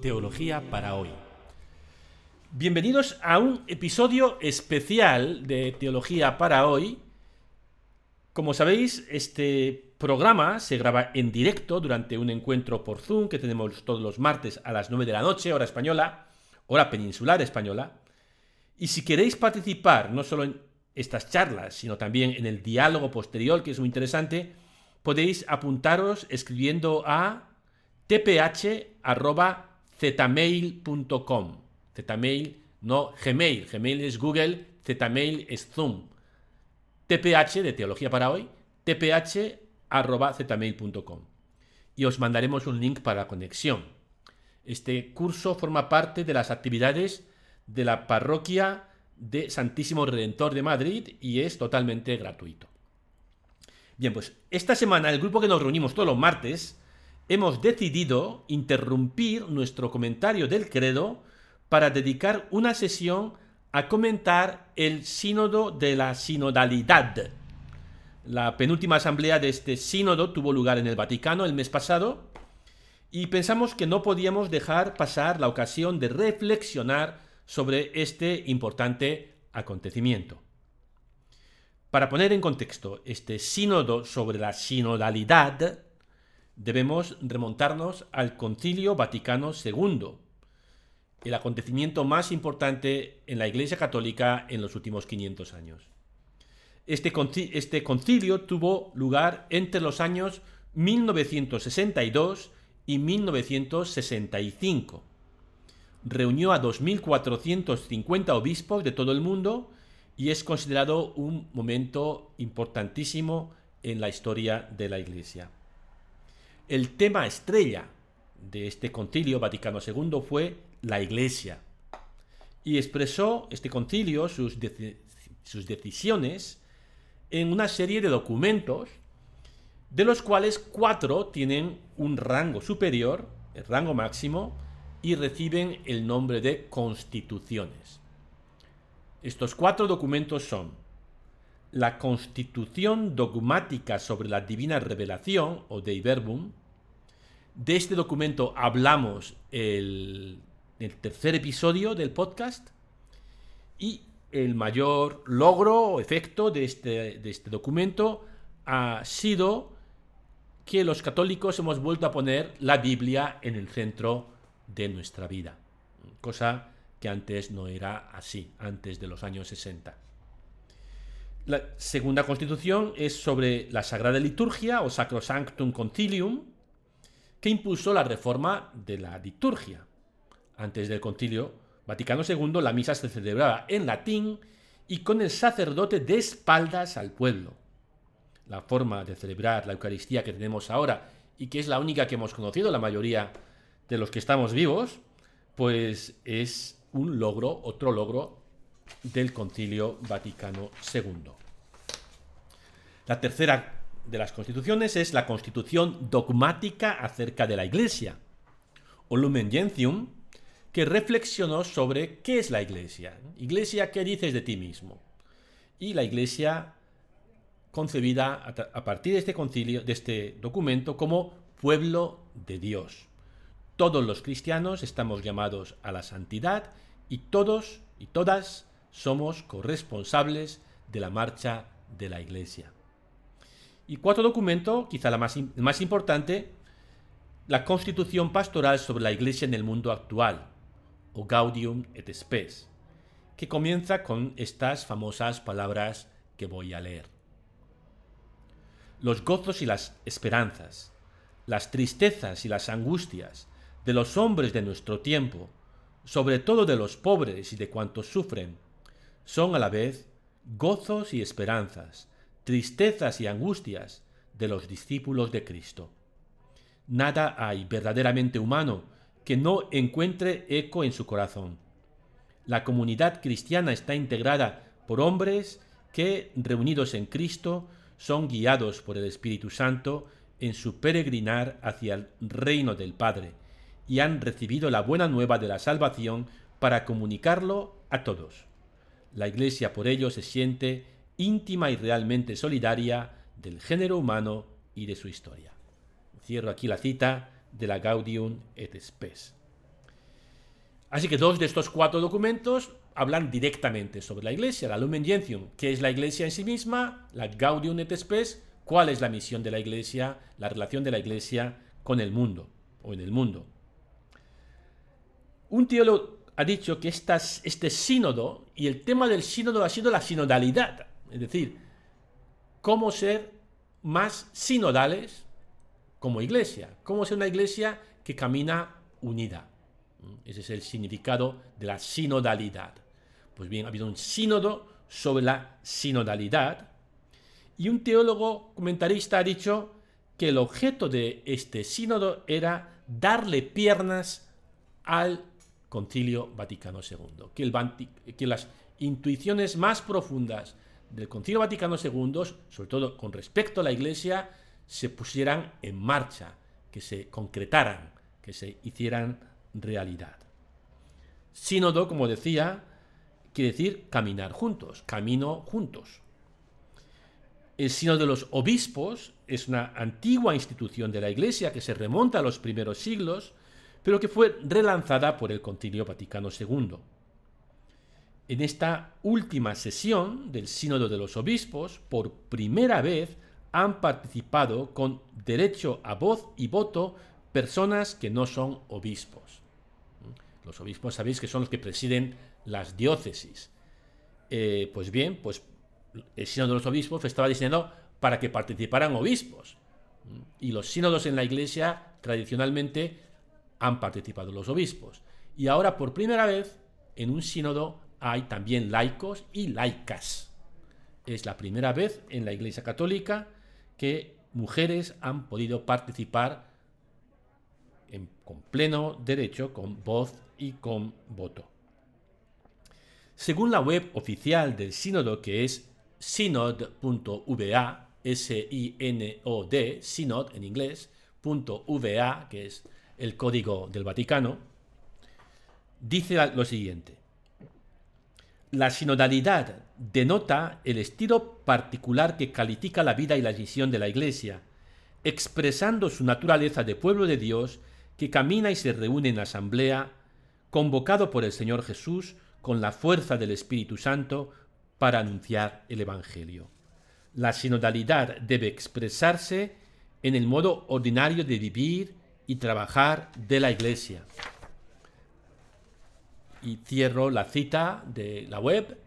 Teología para hoy. Bienvenidos a un episodio especial de Teología para hoy. Como sabéis, este programa se graba en directo durante un encuentro por Zoom que tenemos todos los martes a las 9 de la noche, hora española, hora peninsular española. Y si queréis participar no solo en estas charlas, sino también en el diálogo posterior, que es muy interesante, podéis apuntaros escribiendo a tph.zmail.com. Zmail, no Gmail. Gmail es Google, Zmail es Zoom. tph de Teología para hoy, tph.zmail.com. Y os mandaremos un link para la conexión. Este curso forma parte de las actividades de la parroquia de Santísimo Redentor de Madrid y es totalmente gratuito. Bien, pues esta semana el grupo que nos reunimos todos los martes hemos decidido interrumpir nuestro comentario del credo para dedicar una sesión a comentar el sínodo de la sinodalidad. La penúltima asamblea de este sínodo tuvo lugar en el Vaticano el mes pasado y pensamos que no podíamos dejar pasar la ocasión de reflexionar sobre este importante acontecimiento. Para poner en contexto este sínodo sobre la sinodalidad, debemos remontarnos al Concilio Vaticano II, el acontecimiento más importante en la Iglesia Católica en los últimos 500 años. Este, este concilio tuvo lugar entre los años 1962 y 1965. Reunió a 2.450 obispos de todo el mundo y es considerado un momento importantísimo en la historia de la Iglesia. El tema estrella de este concilio Vaticano II fue la Iglesia. Y expresó este concilio sus, decisiones en una serie de documentos, de los cuales cuatro tienen un rango superior, el rango máximo, y reciben el nombre de constituciones. Estos cuatro documentos son la Constitución dogmática sobre la divina revelación, o Dei Verbum, de este documento hablamos el, el tercer episodio del podcast y el mayor logro o efecto de este, de este documento ha sido que los católicos hemos vuelto a poner la Biblia en el centro de nuestra vida, cosa que antes no era así, antes de los años 60. La segunda constitución es sobre la Sagrada Liturgia o Sacrosanctum Concilium, que impuso la reforma de la liturgia. Antes del concilio Vaticano II, la misa se celebraba en latín y con el sacerdote de espaldas al pueblo. La forma de celebrar la Eucaristía que tenemos ahora y que es la única que hemos conocido la mayoría de los que estamos vivos, pues es un logro, otro logro del Concilio Vaticano II. La tercera de las constituciones es la constitución dogmática acerca de la Iglesia, o Lumen Gentium, que reflexionó sobre qué es la Iglesia. Iglesia, ¿qué dices de ti mismo? Y la Iglesia concebida a partir de este concilio, de este documento, como pueblo de Dios. Todos los cristianos estamos llamados a la santidad y todos y todas somos corresponsables de la marcha de la Iglesia. Y cuarto documento, quizá la más, más importante, la Constitución Pastoral sobre la Iglesia en el mundo actual, o Gaudium et Spes, que comienza con estas famosas palabras que voy a leer. Los gozos y las esperanzas, las tristezas y las angustias de los hombres de nuestro tiempo, sobre todo de los pobres y de cuantos sufren, son a la vez gozos y esperanzas, tristezas y angustias de los discípulos de Cristo. Nada hay verdaderamente humano que no encuentre eco en su corazón. La comunidad cristiana está integrada por hombres que, reunidos en Cristo, son guiados por el Espíritu Santo en su peregrinar hacia el reino del Padre y han recibido la buena nueva de la salvación para comunicarlo a todos. La Iglesia por ello se siente íntima y realmente solidaria del género humano y de su historia. Cierro aquí la cita de la Gaudium et Spes. Así que dos de estos cuatro documentos hablan directamente sobre la Iglesia, la Lumen Gentium, qué es la Iglesia en sí misma, la Gaudium et Spes, cuál es la misión de la Iglesia, la relación de la Iglesia con el mundo o en el mundo. Un teólogo ha dicho que este sínodo y el tema del sínodo ha sido la sinodalidad, es decir, cómo ser más sinodales como iglesia, cómo ser una iglesia que camina unida. Ese es el significado de la sinodalidad. Pues bien, ha habido un sínodo sobre la sinodalidad y un teólogo comentarista ha dicho que el objeto de este sínodo era darle piernas al Concilio Vaticano II, que, las intuiciones más profundas del Concilio Vaticano II, sobre todo con respecto a la Iglesia, se pusieran en marcha, que se concretaran, que se hicieran realidad. Sínodo, como decía, quiere decir caminar juntos, camino juntos. El Sínodo de los Obispos es una antigua institución de la Iglesia que se remonta a los primeros siglos, pero que fue relanzada por el Concilio Vaticano II. En esta última sesión del Sínodo de los Obispos, por primera vez han participado con derecho a voz y voto personas que no son obispos. Los obispos sabéis que son los que presiden las diócesis. Eh, pues bien, pues el sínodo de los obispos estaba diseñado para que participaran obispos. Y los sínodos en la iglesia tradicionalmente han participado los obispos. Y ahora por primera vez en un sínodo hay también laicos y laicas. Es la primera vez en la iglesia católica que mujeres han podido participar con pleno derecho, con voz y con voto. Según la web oficial del sínodo, que es synod.va, S-I-N-O-D, synod en inglés, .va, que es el código del Vaticano, dice lo siguiente. La sinodalidad denota el estilo particular que califica la vida y la misión de la Iglesia, expresando su naturaleza de pueblo de Dios que camina y se reúne en asamblea, convocado por el Señor Jesús con la fuerza del Espíritu Santo para anunciar el Evangelio. La sinodalidad debe expresarse en el modo ordinario de vivir y trabajar de la Iglesia. Y cierro la cita de la web.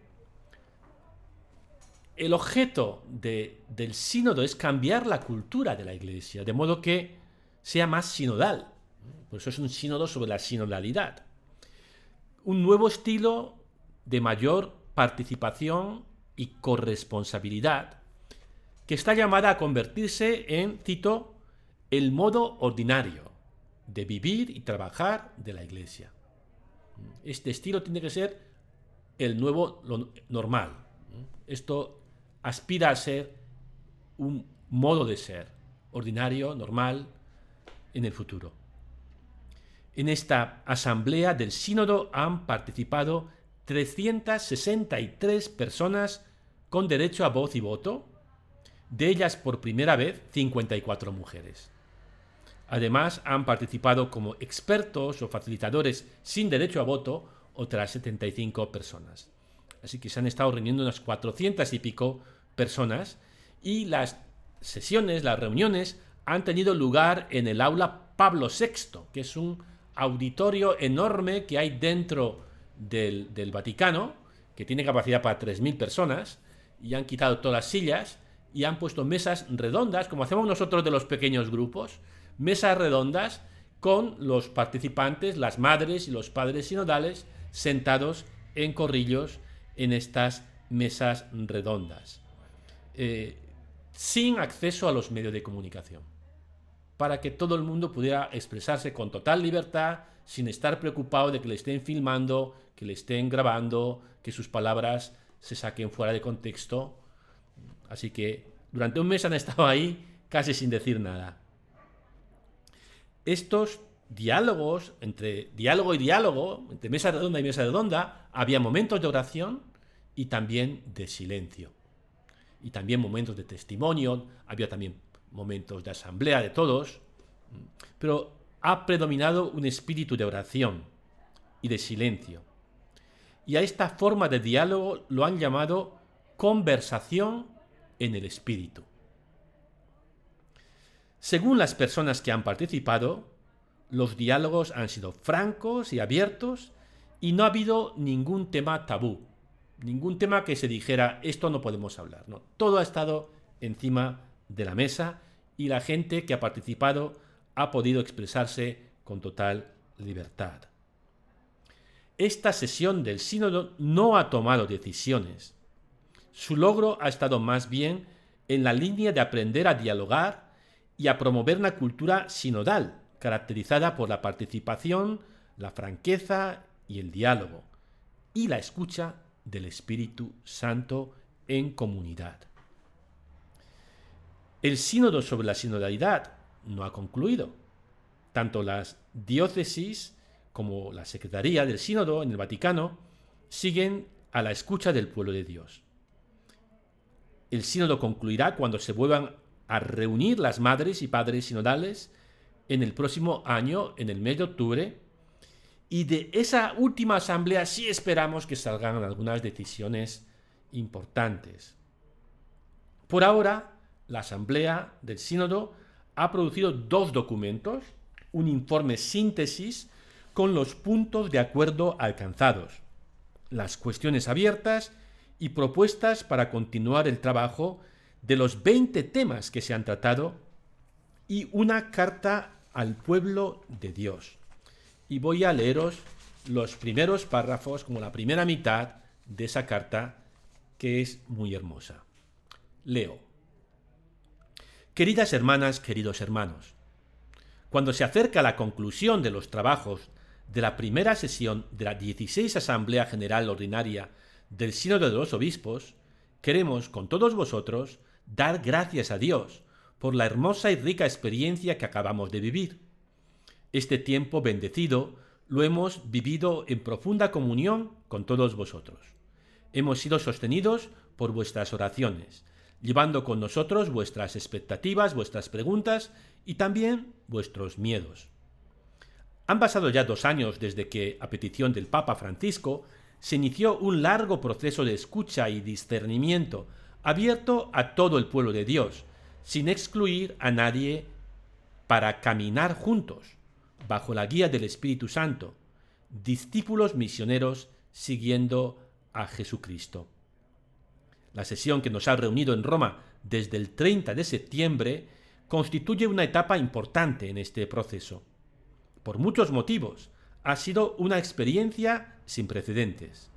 El objeto del sínodo es cambiar la cultura de la Iglesia, de modo que sea más sinodal, por eso es un sínodo sobre la sinodalidad. Un nuevo estilo de mayor participación y corresponsabilidad que está llamada a convertirse en, cito, el modo ordinario de vivir y trabajar de la Iglesia. Este estilo tiene que ser el nuevo normal. Esto aspira a ser un modo de ser ordinario, normal, en el futuro. En esta asamblea del sínodo han participado 363 personas con derecho a voz y voto, de ellas por primera vez 54 mujeres. Además, han participado como expertos o facilitadores sin derecho a voto otras 75 personas. Así que se han estado reuniendo unas 400 y pico personas y las sesiones, las reuniones han tenido lugar en el aula Pablo VI, que es un auditorio enorme que hay dentro del, Vaticano, que tiene capacidad para 3.000 personas, y han quitado todas las sillas y han puesto mesas redondas, como hacemos nosotros de los pequeños grupos, mesas redondas con los participantes, las madres y los padres sinodales, sentados en corrillos en estas mesas redondas, eh, sin acceso a los medios de comunicación para que todo el mundo pudiera expresarse con total libertad, sin estar preocupado de que le estén filmando, que le estén grabando, que sus palabras se saquen fuera de contexto. Así que durante un mes han estado ahí casi sin decir nada. Estos diálogos, entre diálogo y diálogo, entre mesa redonda y mesa redonda, había momentos de oración y también de silencio. Y también momentos de testimonio, había también momentos de asamblea de todos, pero ha predominado un espíritu de oración. y de silencio. Y a esta forma de diálogo lo han llamado conversación en el espíritu. Según las personas que han participado, los diálogos han sido francos y abiertos y no ha habido ningún tema tabú, ningún tema que se dijera esto no podemos hablar. Todo ha estado encima de la mesa y la gente que ha participado ha podido expresarse con total libertad. Esta sesión del sínodo no ha tomado decisiones. Su logro ha estado más bien en la línea de aprender a dialogar y a promover una cultura sinodal, caracterizada por la participación, la franqueza y el diálogo, y la escucha del Espíritu Santo en comunidad. El sínodo sobre la sinodalidad no ha concluido. Tanto las diócesis como la Secretaría del Sínodo en el Vaticano siguen a la escucha del pueblo de Dios. El sínodo concluirá cuando se vuelvan a reunir las madres y padres sinodales en el próximo año, en el mes de octubre, y de esa última asamblea sí esperamos que salgan algunas decisiones importantes. Por ahora, la asamblea del sínodo ha producido dos documentos, un informe síntesis con los puntos de acuerdo alcanzados, las cuestiones abiertas y propuestas para continuar el trabajo de los 20 temas que se han tratado y una carta al pueblo de Dios. Y voy a leeros los primeros párrafos, como la primera mitad de esa carta, que es muy hermosa. Leo. Queridas hermanas, queridos hermanos, cuando se acerca la conclusión de los trabajos de la primera sesión de la 16 Asamblea General Ordinaria del Sínodo de los Obispos, queremos con todos vosotros dar gracias a Dios por la hermosa y rica experiencia que acabamos de vivir. Este tiempo bendecido lo hemos vivido en profunda comunión con todos vosotros. Hemos sido sostenidos por vuestras oraciones, llevando con nosotros vuestras expectativas, vuestras preguntas y también vuestros miedos. Han pasado ya dos años desde que, a petición del Papa Francisco, se inició un largo proceso de escucha y discernimiento abierto a todo el pueblo de Dios, sin excluir a nadie para caminar juntos, bajo la guía del Espíritu Santo, discípulos misioneros siguiendo a Jesucristo. La sesión que nos ha reunido en Roma desde el 30 de septiembre constituye una etapa importante en este proceso. Por muchos motivos, ha sido una experiencia sin precedentes.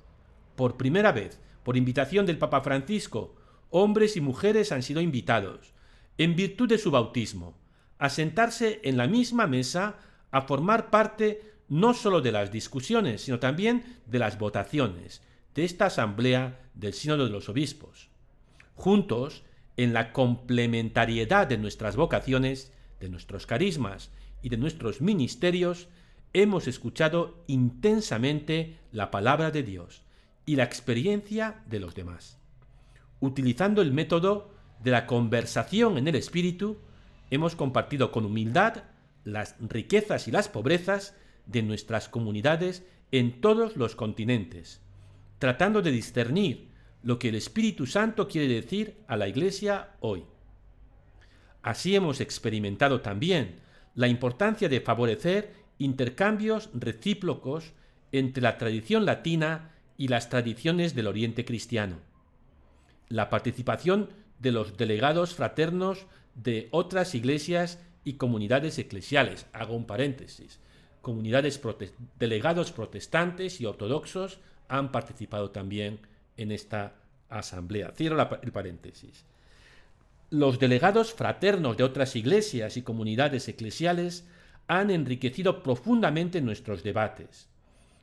Por primera vez, por invitación del Papa Francisco, hombres y mujeres han sido invitados, en virtud de su bautismo, a sentarse en la misma mesa a formar parte no sólo de las discusiones, sino también de las votaciones, de esta asamblea del Sínodo de los Obispos. Juntos, en la complementariedad de nuestras vocaciones, de nuestros carismas y de nuestros ministerios, hemos escuchado intensamente la palabra de Dios y la experiencia de los demás. Utilizando el método de la conversación en el Espíritu, hemos compartido con humildad las riquezas y las pobrezas de nuestras comunidades en todos los continentes, tratando de discernir lo que el Espíritu Santo quiere decir a la Iglesia hoy. Así hemos experimentado también la importancia de favorecer intercambios recíprocos entre la tradición latina y las tradiciones del Oriente cristiano. La participación de los delegados fraternos de otras iglesias y comunidades eclesiales, hago un paréntesis, comunidades delegados protestantes y ortodoxos han participado también en esta asamblea. Cierro el paréntesis. Los delegados fraternos de otras iglesias y comunidades eclesiales han enriquecido profundamente nuestros debates.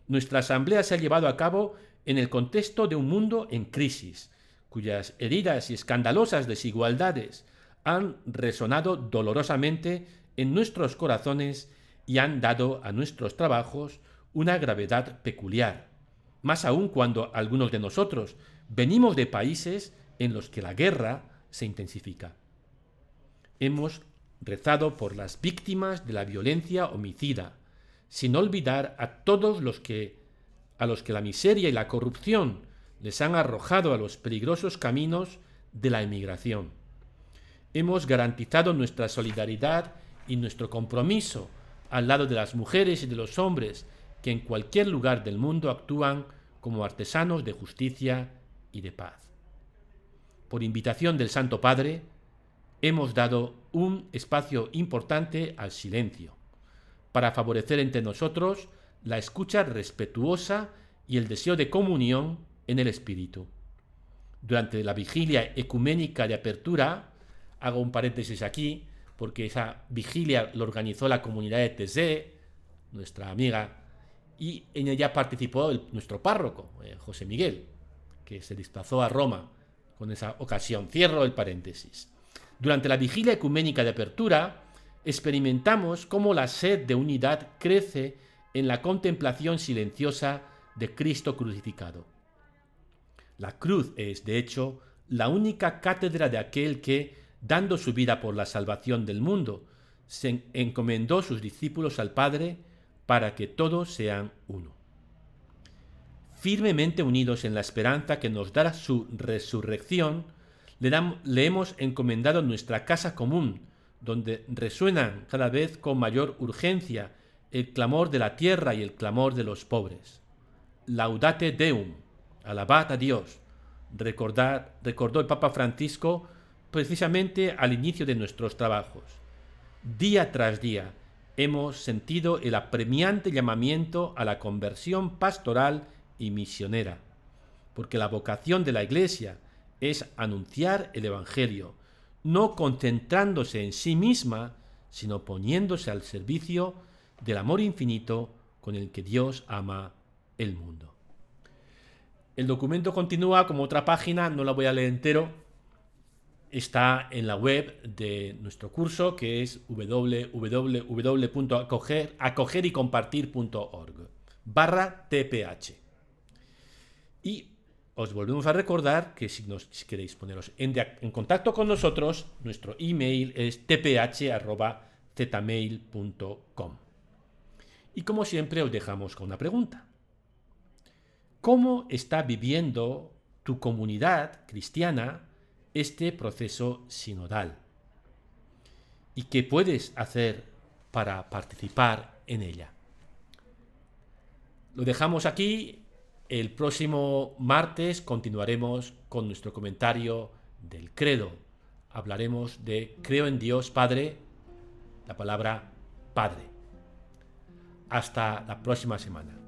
Nuestra asamblea se ha llevado a cabo en el contexto de un mundo en crisis, cuyas heridas y escandalosas desigualdades han resonado dolorosamente en nuestros corazones y han dado a nuestros trabajos una gravedad peculiar más aún cuando algunos de nosotros venimos de países en los que la guerra se intensifica. Hemos rezado por las víctimas de la violencia homicida, sin olvidar a todos los que a los que la miseria y la corrupción les han arrojado a los peligrosos caminos de la emigración. Hemos garantizado nuestra solidaridad y nuestro compromiso al lado de las mujeres y de los hombres que en cualquier lugar del mundo actúan como artesanos de justicia y de paz. Por invitación del Santo Padre, hemos dado un espacio importante al silencio, para favorecer entre nosotros la escucha respetuosa y el deseo de comunión en el Espíritu. Durante la vigilia ecuménica de apertura, hago un paréntesis aquí, porque esa vigilia lo organizó la comunidad de Tese, nuestra amiga, y en ella participó nuestro párroco, eh, José Miguel, que se desplazó a Roma con esa ocasión. Cierro el paréntesis. Durante la vigilia ecuménica de apertura, experimentamos cómo la sed de unidad crece en la contemplación silenciosa de Cristo crucificado. La cruz es, de hecho, la única cátedra de aquel que, dando su vida por la salvación del mundo, se encomendó sus discípulos al Padre para que todos sean uno. Firmemente unidos en la esperanza que nos dará su resurrección, le, le hemos encomendado nuestra casa común, donde resuenan cada vez con mayor urgencia el clamor de la tierra y el clamor de los pobres. Laudate Deum, alabad a Dios, recordó el Papa Francisco precisamente al inicio de nuestros trabajos. Día tras día hemos sentido el apremiante llamamiento a la conversión pastoral y misionera, porque la vocación de la Iglesia es anunciar el Evangelio, no concentrándose en sí misma, sino poniéndose al servicio del amor infinito con el que Dios ama el mundo. El documento continúa como otra página, no la voy a leer entero. Está en la web de nuestro curso que es www.acogerycompartir.org barra tph. Y os volvemos a recordar que si, queréis poneros en, en, contacto con nosotros, nuestro email es tph.zmail.com. Y como siempre os dejamos con una pregunta. ¿Cómo está viviendo tu comunidad cristiana este proceso sinodal? ¿Y qué puedes hacer para participar en ella? Lo dejamos aquí. El próximo martes continuaremos con nuestro comentario del credo. Hablaremos de creo en Dios Padre, la palabra Padre. Hasta la próxima semana.